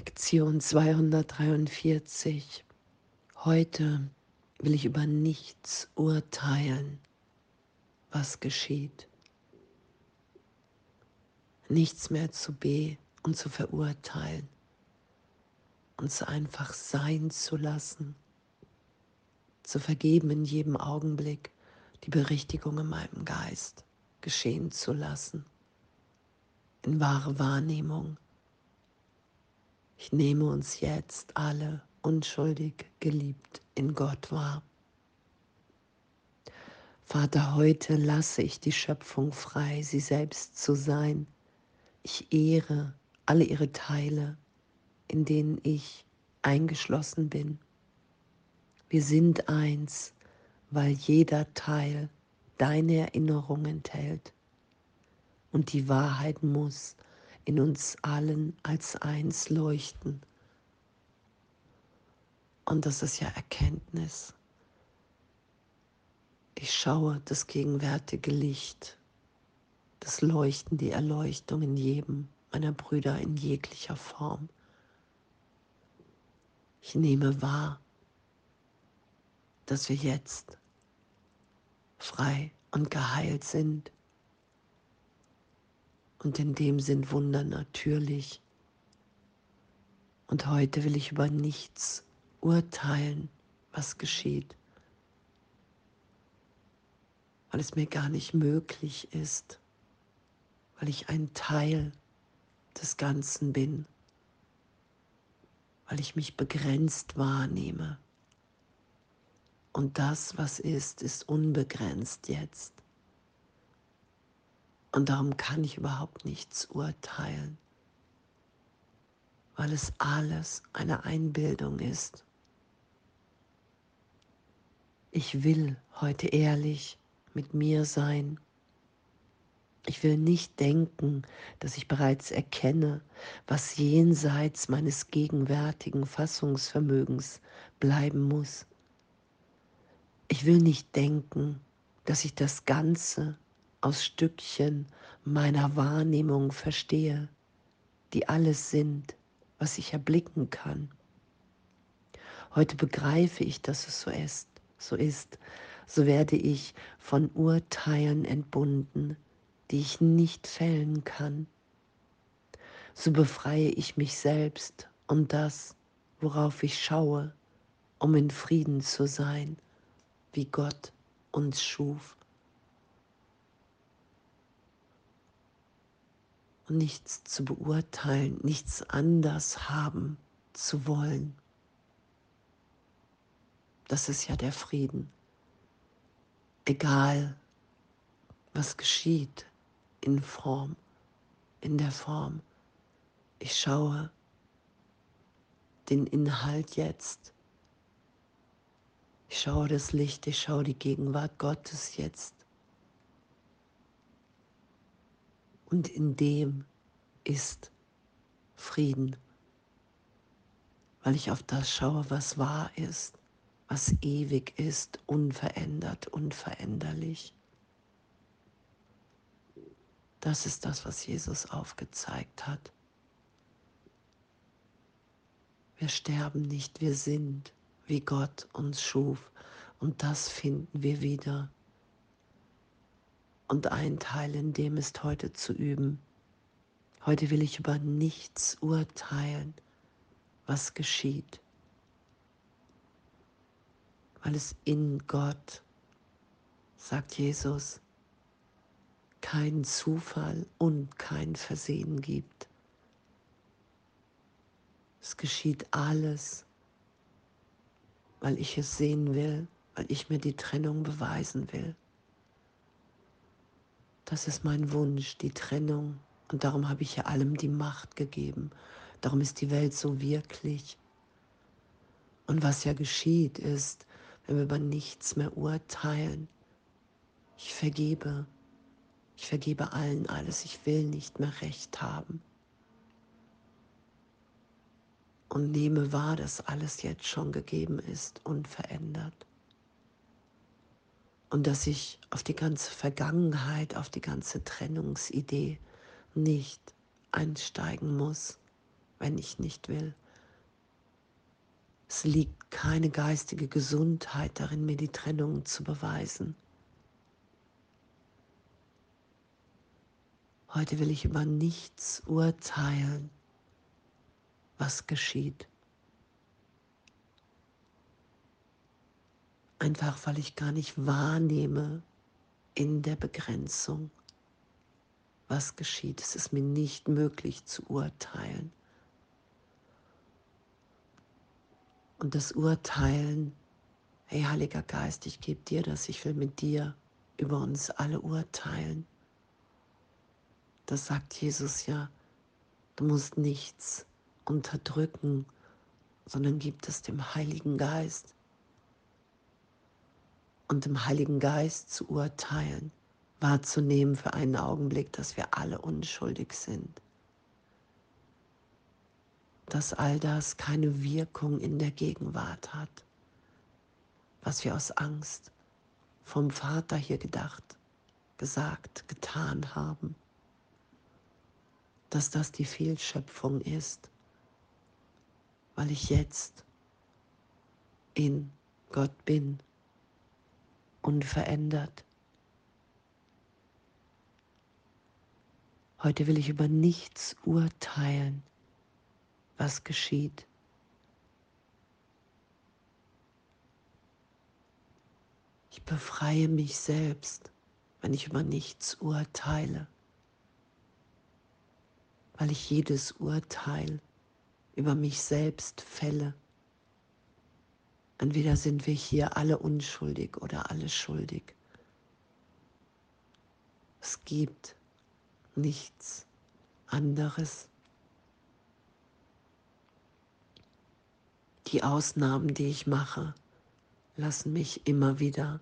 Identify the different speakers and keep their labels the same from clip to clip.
Speaker 1: Lektion 243. Heute will ich über nichts urteilen, was geschieht. Nichts mehr zu be und zu verurteilen, uns einfach sein zu lassen, zu vergeben in jedem Augenblick, die Berichtigung in meinem Geist geschehen zu lassen, in wahre Wahrnehmung ich nehme uns jetzt alle unschuldig geliebt in Gott wahr. Vater, heute lasse ich die Schöpfung frei, sie selbst zu sein. Ich ehre alle ihre Teile, in denen ich eingeschlossen bin. Wir sind eins, weil jeder Teil deine Erinnerung enthält. Und die Wahrheit muss in uns allen als eins leuchten. Und das ist ja Erkenntnis. Ich schaue das gegenwärtige Licht, das Leuchten, die Erleuchtung in jedem meiner Brüder in jeglicher Form. Ich nehme wahr, dass wir jetzt frei und geheilt sind und in dem sind Wunder natürlich. Und heute will ich über nichts urteilen, was geschieht, weil es mir gar nicht möglich ist, weil ich ein Teil des Ganzen bin, weil ich mich begrenzt wahrnehme. Und das, was ist, ist unbegrenzt jetzt. Und darum kann ich überhaupt nichts urteilen, weil es alles eine Einbildung ist. Ich will heute ehrlich mit mir sein. Ich will nicht denken, dass ich bereits erkenne, was jenseits meines gegenwärtigen Fassungsvermögens bleiben muss. Ich will nicht denken, dass ich das Ganze aus Stückchen meiner Wahrnehmung verstehe, die alles sind, was ich erblicken kann. Heute begreife ich, dass es so ist, so ist, so werde ich von Urteilen entbunden, die ich nicht fällen kann. So befreie ich mich selbst und das, worauf ich schaue, um in Frieden zu sein, wie Gott uns schuf. Und nichts zu beurteilen, nichts anders haben zu wollen. Das ist ja der Frieden. Egal, was geschieht in Form, in der Form. Ich schaue den Inhalt jetzt. Ich schaue das Licht, ich schaue die Gegenwart Gottes jetzt. Und in dem ist Frieden, weil ich auf das schaue, was wahr ist, was ewig ist, unverändert, unveränderlich. Das ist das, was Jesus aufgezeigt hat. Wir sterben nicht, wir sind, wie Gott uns schuf. Und das finden wir wieder und ein Teil in dem ist heute zu üben. Heute will ich über nichts urteilen, was geschieht, weil es in Gott, sagt Jesus, keinen Zufall und kein Versehen gibt. Es geschieht alles, weil ich es sehen will, weil ich mir die Trennung beweisen will. Das ist mein Wunsch, die Trennung. Und darum habe ich ja allem die Macht gegeben. Darum ist die Welt so wirklich. Und was ja geschieht, ist, wenn wir über nichts mehr urteilen, ich vergebe. Ich vergebe allen alles. Ich will nicht mehr recht haben. Und nehme wahr, dass alles jetzt schon gegeben ist, unverändert und dass ich auf die ganze Vergangenheit, auf die ganze Trennungsidee nicht einsteigen muss, wenn ich nicht will. Es liegt keine geistige Gesundheit darin, mir die Trennung zu beweisen. Heute will ich über nichts urteilen, was geschieht. Einfach weil ich gar nicht wahrnehme in der Begrenzung, was geschieht. Es ist mir nicht möglich zu urteilen. Und das Urteilen, hey Heiliger Geist, ich gebe dir das, ich will mit dir über uns alle urteilen. Das sagt Jesus ja, du musst nichts unterdrücken, sondern gib es dem Heiligen Geist und dem Heiligen Geist zu urteilen, wahrzunehmen für einen Augenblick, dass wir alle unschuldig sind. Dass all das keine Wirkung in der Gegenwart hat, was wir aus Angst vom Vater hier gedacht, gesagt, getan haben. Dass das die Fehlschöpfung ist, weil ich jetzt in Gott bin unverändert. Heute will ich über nichts urteilen, was geschieht. Ich befreie mich selbst, wenn ich über nichts urteile, weil ich jedes Urteil über mich selbst fälle. Entweder sind wir hier alle unschuldig oder alle schuldig. Es gibt nichts anderes. Die Ausnahmen, die ich mache, lassen mich immer wieder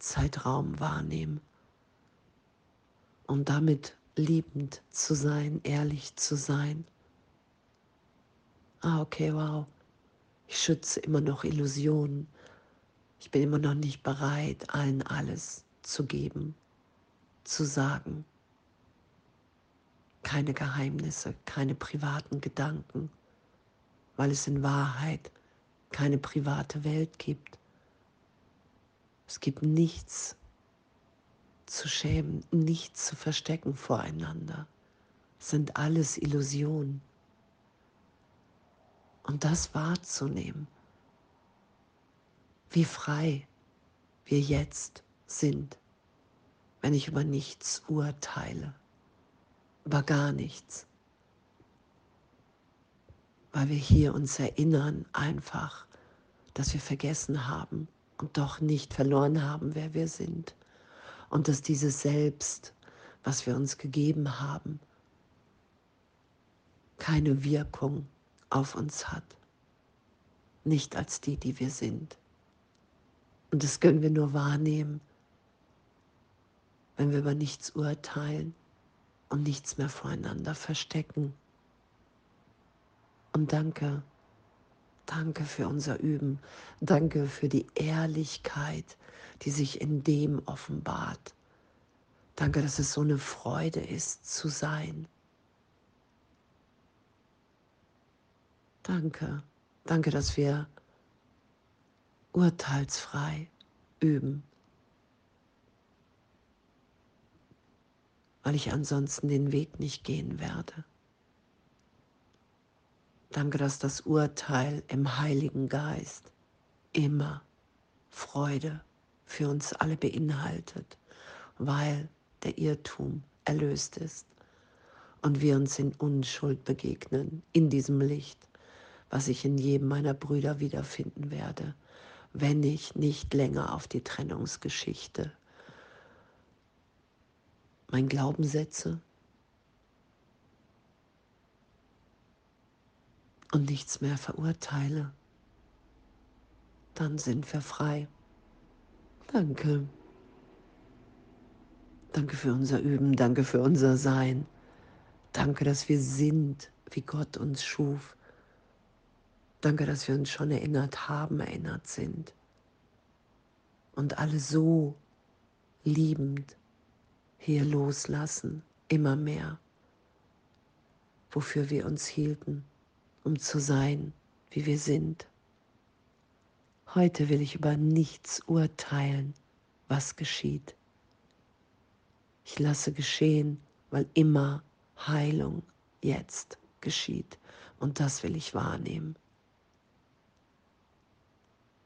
Speaker 1: Zeitraum wahrnehmen und damit liebend zu sein, ehrlich zu sein. Ah, okay, wow. Ich schütze immer noch Illusionen. Ich bin immer noch nicht bereit, allen alles zu geben, zu sagen. Keine Geheimnisse, keine privaten Gedanken, weil es in Wahrheit keine private Welt gibt. Es gibt nichts zu schämen, nichts zu verstecken voreinander. Es sind alles Illusionen und das wahrzunehmen, wie frei wir jetzt sind, wenn ich über nichts urteile, über gar nichts, weil wir hier uns erinnern einfach, dass wir vergessen haben und doch nicht verloren haben, wer wir sind. Und dass dieses Selbst, was wir uns gegeben haben, keine Wirkung auf uns hat, nicht als die, die wir sind. Und das können wir nur wahrnehmen, wenn wir über nichts urteilen und nichts mehr voreinander verstecken. Und danke, danke für unser Üben, danke für die Ehrlichkeit, die sich in dem offenbart. Danke, dass es so eine Freude ist zu sein. Danke, danke, dass wir urteilsfrei üben, weil ich ansonsten den Weg nicht gehen werde. Danke, dass das Urteil im Heiligen Geist immer Freude für uns alle beinhaltet, weil der Irrtum erlöst ist und wir uns in Unschuld begegnen, in diesem Licht was ich in jedem meiner Brüder wiederfinden werde, wenn ich nicht länger auf die Trennungsgeschichte mein Glauben setze und nichts mehr verurteile, dann sind wir frei. Danke. Danke für unser Üben, danke für unser Sein. Danke, dass wir sind, wie Gott uns schuf. Danke, dass wir uns schon erinnert haben, erinnert sind. Und alle so liebend hier loslassen, immer mehr, wofür wir uns hielten, um zu sein, wie wir sind. Heute will ich über nichts urteilen, was geschieht. Ich lasse geschehen, weil immer Heilung jetzt geschieht. Und das will ich wahrnehmen.